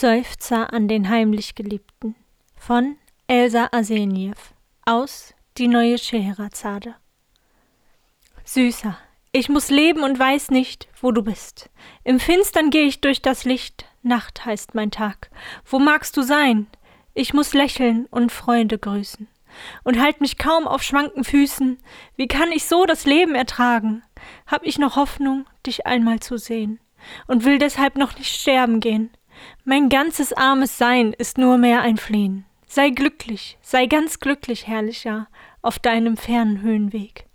Seufzer an den heimlich Geliebten von Elsa Arseniew aus Die neue Scheherazade Süßer, ich muss leben und weiß nicht, wo du bist. Im Finstern geh ich durch das Licht, Nacht heißt mein Tag. Wo magst du sein? Ich muss lächeln und Freunde grüßen. Und halt mich kaum auf schwanken Füßen. Wie kann ich so das Leben ertragen? Hab ich noch Hoffnung, dich einmal zu sehen? Und will deshalb noch nicht sterben gehen. Mein ganzes armes Sein ist nur mehr ein Flehen. Sei glücklich, sei ganz glücklich, herrlicher, auf deinem fernen Höhenweg.